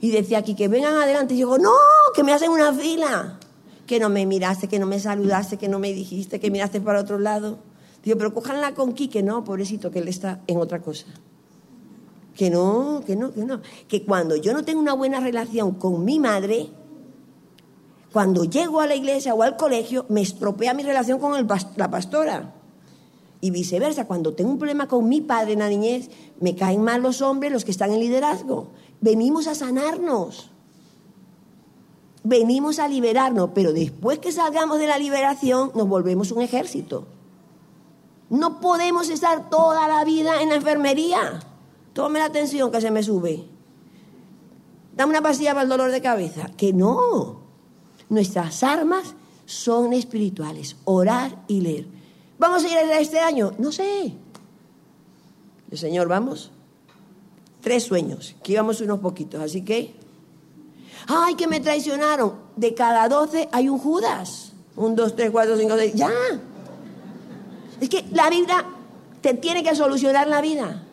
[SPEAKER 1] Y decía aquí que vengan adelante. Y yo digo, no, que me hacen una fila. Que no me miraste, que no me saludaste, que no me dijiste, que miraste para otro lado. Digo, pero cójanla con Quique, no, pobrecito, que él está en otra cosa. Que no, que no, que no. Que cuando yo no tengo una buena relación con mi madre, cuando llego a la iglesia o al colegio, me estropea mi relación con la pastora. Y viceversa, cuando tengo un problema con mi padre en la niñez, me caen mal los hombres, los que están en liderazgo. Venimos a sanarnos. Venimos a liberarnos, pero después que salgamos de la liberación, nos volvemos un ejército. No podemos estar toda la vida en la enfermería. Tome la atención que se me sube. Dame una pastilla para el dolor de cabeza. Que no. Nuestras armas son espirituales. Orar y leer. ¿Vamos a ir a este año? No sé. El Señor, vamos. Tres sueños, que íbamos unos poquitos, así que. ¡Ay, que me traicionaron! De cada doce hay un Judas. Un, dos, tres, cuatro, cinco, seis. ¡Ya! Es que la Biblia te tiene que solucionar la vida.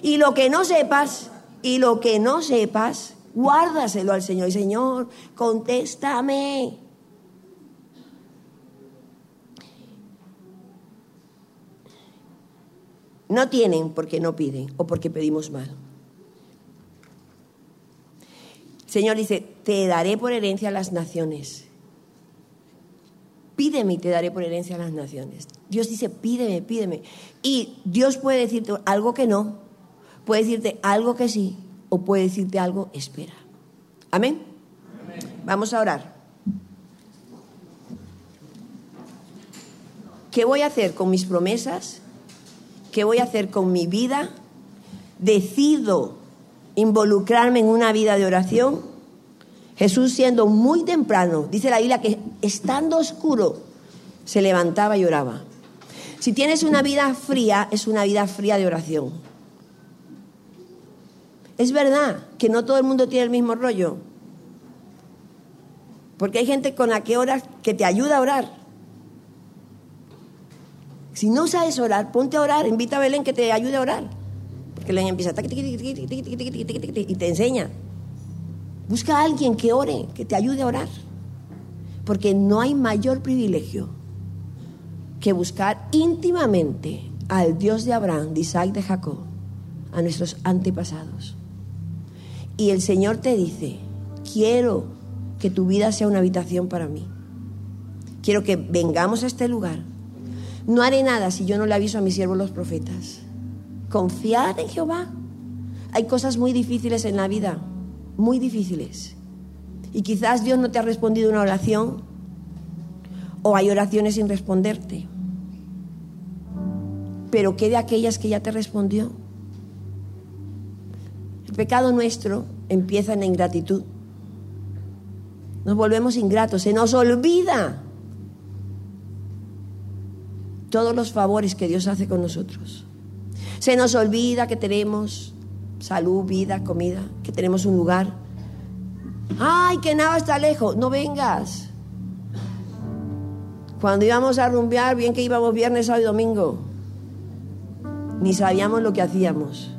[SPEAKER 1] Y lo que no sepas, y lo que no sepas, guárdaselo al Señor. Señor, contéstame. No tienen porque no piden o porque pedimos mal. Señor dice, te daré por herencia a las naciones. Pídeme y te daré por herencia a las naciones. Dios dice, pídeme, pídeme. Y Dios puede decirte algo que no, puede decirte algo que sí, o puede decirte algo, espera. Amén. Vamos a orar. ¿Qué voy a hacer con mis promesas? ¿Qué voy a hacer con mi vida? Decido involucrarme en una vida de oración. Jesús siendo muy temprano, dice la Biblia que estando oscuro, se levantaba y oraba. Si tienes una vida fría, es una vida fría de oración. Es verdad que no todo el mundo tiene el mismo rollo. Porque hay gente con la que oras que te ayuda a orar. Si no sabes orar, ponte a orar, invita a Belén que te ayude a orar. Porque Belén empieza y te enseña. Busca a alguien que ore, que te ayude a orar. Porque no hay mayor privilegio que buscar íntimamente al Dios de Abraham, de Isaac, de Jacob, a nuestros antepasados. Y el Señor te dice, quiero que tu vida sea una habitación para mí. Quiero que vengamos a este lugar. No haré nada si yo no le aviso a mis siervos los profetas. Confiad en Jehová. Hay cosas muy difíciles en la vida, muy difíciles. Y quizás Dios no te ha respondido una oración o hay oraciones sin responderte. Pero ¿qué de aquellas que ya te respondió? El pecado nuestro empieza en la ingratitud. Nos volvemos ingratos, se nos olvida todos los favores que Dios hace con nosotros. Se nos olvida que tenemos salud, vida, comida, que tenemos un lugar. Ay, que nada está lejos, no vengas. Cuando íbamos a rumbear, bien que íbamos viernes, sábado y domingo, ni sabíamos lo que hacíamos.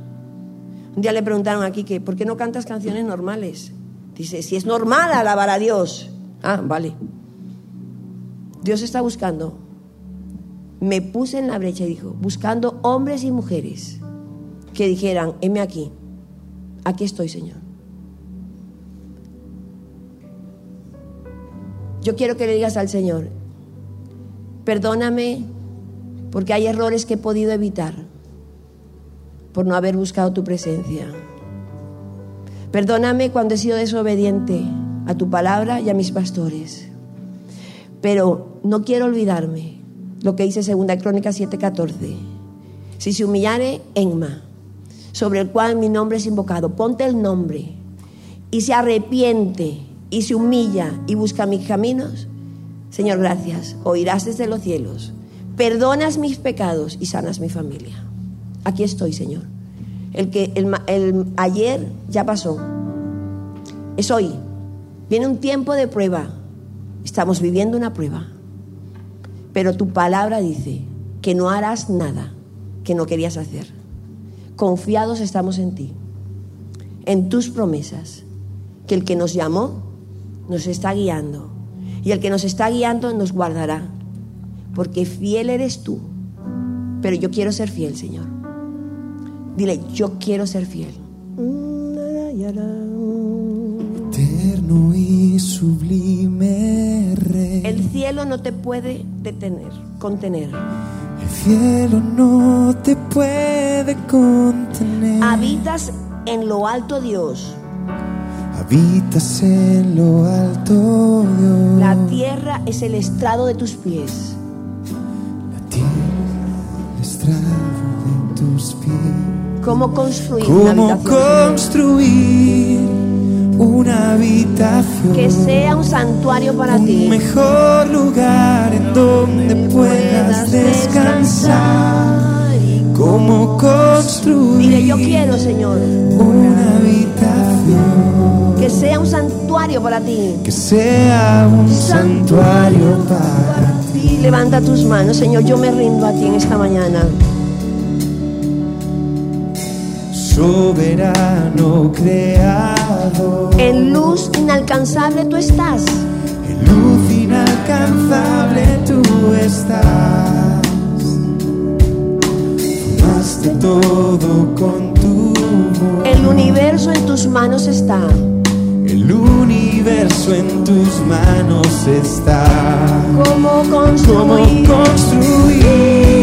[SPEAKER 1] Un día le preguntaron aquí que, ¿por qué no cantas canciones normales? Dice, si es normal alabar a Dios. Ah, vale. Dios está buscando. Me puse en la brecha y dijo, buscando hombres y mujeres que dijeran, heme aquí, aquí estoy, Señor. Yo quiero que le digas al Señor, Perdóname porque hay errores que he podido evitar por no haber buscado tu presencia. Perdóname cuando he sido desobediente a tu palabra y a mis pastores. Pero no quiero olvidarme lo que dice 2 Crónica 7:14. Si se humillare Enma, sobre el cual mi nombre es invocado, ponte el nombre y se arrepiente y se humilla y busca mis caminos, Señor, gracias. Oirás desde los cielos. Perdonas mis pecados y sanas mi familia. Aquí estoy, Señor. El que el, ayer ya pasó. Es hoy. Viene un tiempo de prueba. Estamos viviendo una prueba. Pero tu palabra dice que no harás nada que no querías hacer. Confiados estamos en ti, en tus promesas, que el que nos llamó nos está guiando y el que nos está guiando nos guardará, porque fiel eres tú Pero yo quiero ser fiel, Señor. Dile, yo quiero ser fiel.
[SPEAKER 2] Eterno y sublime Rey.
[SPEAKER 1] El cielo no te puede detener, contener.
[SPEAKER 2] El cielo no te puede contener.
[SPEAKER 1] Habitas en lo alto, Dios.
[SPEAKER 2] Habitas en lo alto, Dios.
[SPEAKER 1] La tierra es el estrado de tus pies.
[SPEAKER 2] La tierra, el estrado de tus pies.
[SPEAKER 1] ¿Cómo construir una
[SPEAKER 2] ¿Cómo
[SPEAKER 1] habitación? Señor?
[SPEAKER 2] construir una habitación?
[SPEAKER 1] Que sea un santuario para
[SPEAKER 2] un
[SPEAKER 1] ti.
[SPEAKER 2] mejor lugar en donde puedas descansar.
[SPEAKER 1] y
[SPEAKER 2] ¿Cómo construir
[SPEAKER 1] Dile, yo quiero, Señor,
[SPEAKER 2] una habitación
[SPEAKER 1] que sea un santuario para ti.
[SPEAKER 2] que sea un santuario para ti?
[SPEAKER 1] Levanta tus manos, Señor, yo me rindo a ti en esta mañana.
[SPEAKER 2] Soberano creador,
[SPEAKER 1] En luz inalcanzable tú estás.
[SPEAKER 2] en luz inalcanzable tú estás. Formaste todo con tu voz.
[SPEAKER 1] El universo en tus manos está.
[SPEAKER 2] El universo en tus manos está.
[SPEAKER 1] ¿Cómo
[SPEAKER 2] ¿Cómo
[SPEAKER 1] construir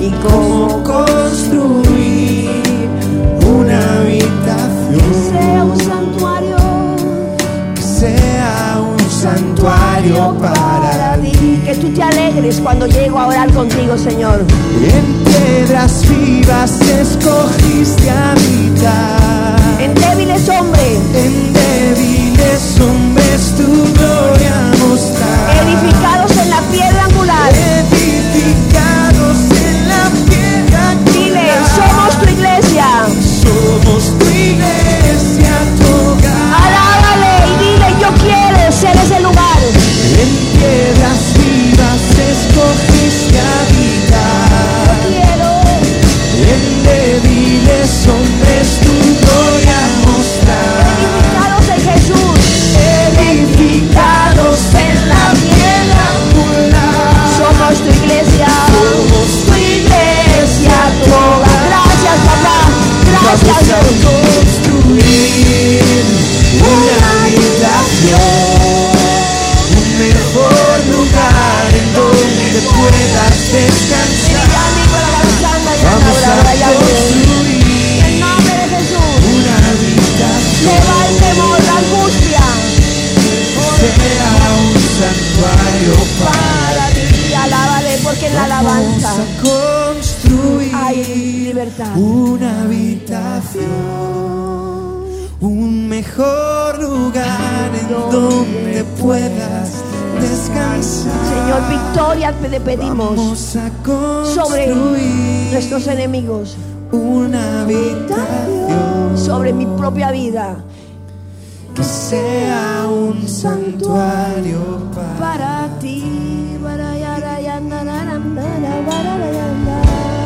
[SPEAKER 1] ¿Y
[SPEAKER 2] ¿Cómo construir una
[SPEAKER 1] sea
[SPEAKER 2] habitación?
[SPEAKER 1] un santuario
[SPEAKER 2] Que sea un santuario para ti.
[SPEAKER 1] ti? Que tú te alegres cuando llego a orar contigo, Señor.
[SPEAKER 2] En piedras vivas escogiste habitar.
[SPEAKER 1] En débiles hombres,
[SPEAKER 2] En débiles hombres
[SPEAKER 1] nuestros enemigos,
[SPEAKER 2] una habitación
[SPEAKER 1] sobre mi propia vida.
[SPEAKER 2] que sea un santuario para
[SPEAKER 1] Para ti.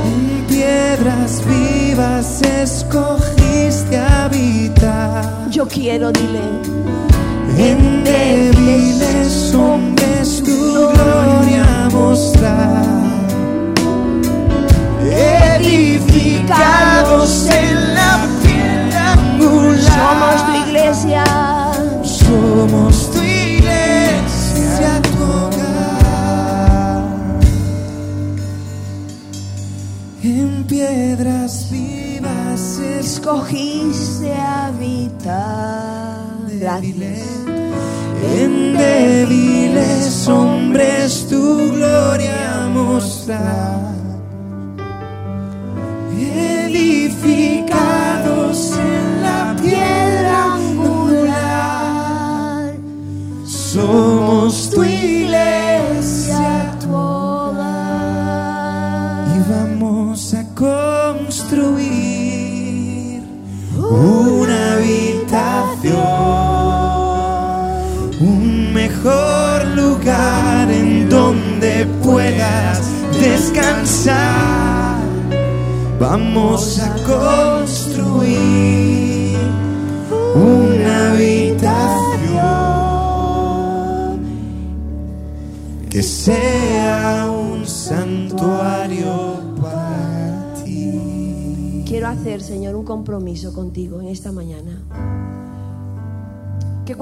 [SPEAKER 2] En piedras vivas escogiste habitar.
[SPEAKER 1] Yo quiero, dile.
[SPEAKER 2] En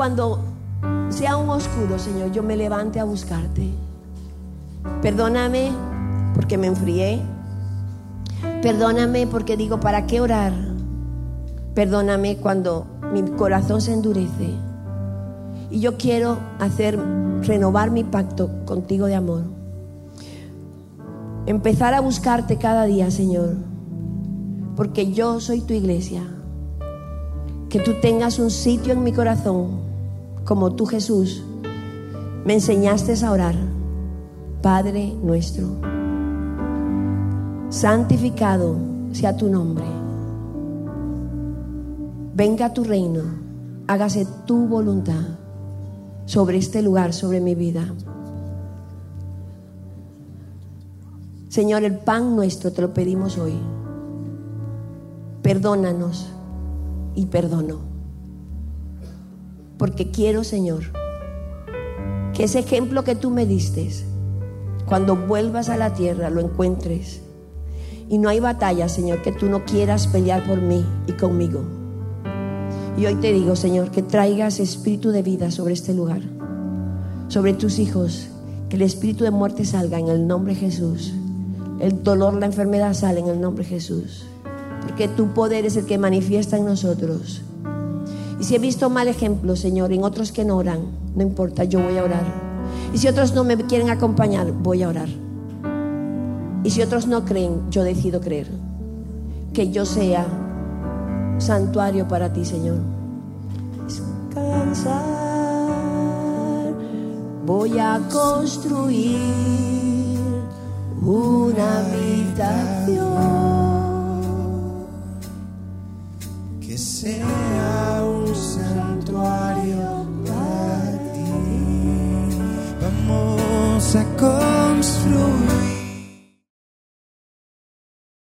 [SPEAKER 1] cuando sea un oscuro, Señor, yo me levante a buscarte. Perdóname porque me enfrié. Perdóname porque digo, ¿para qué orar? Perdóname cuando mi corazón se endurece. Y yo quiero hacer, renovar mi pacto contigo de amor. Empezar a buscarte cada día, Señor. Porque yo soy tu iglesia. Que tú tengas un sitio en mi corazón, como tú, Jesús, me enseñaste a orar. Padre nuestro, santificado sea tu nombre. Venga tu reino, hágase tu voluntad sobre este lugar, sobre mi vida. Señor, el pan nuestro te lo pedimos hoy. Perdónanos y perdono. Porque quiero, Señor, que ese ejemplo que tú me diste, cuando vuelvas a la tierra, lo encuentres. Y no hay batalla, Señor, que tú no quieras pelear por mí y conmigo. Y hoy te digo, Señor, que traigas espíritu de vida sobre este lugar, sobre tus hijos, que el espíritu de muerte salga en el nombre de Jesús. El dolor, la enfermedad sale en el nombre de Jesús. Porque tu poder es el que manifiesta en nosotros. Y si he visto mal ejemplo, Señor, en otros que no oran, no importa, yo voy a orar. Y si otros no me quieren acompañar, voy a orar. Y si otros no creen, yo decido creer. Que yo sea santuario para ti, Señor. Descansar, voy a construir una habitación
[SPEAKER 2] que sea un santuario para ti. Vamos a construir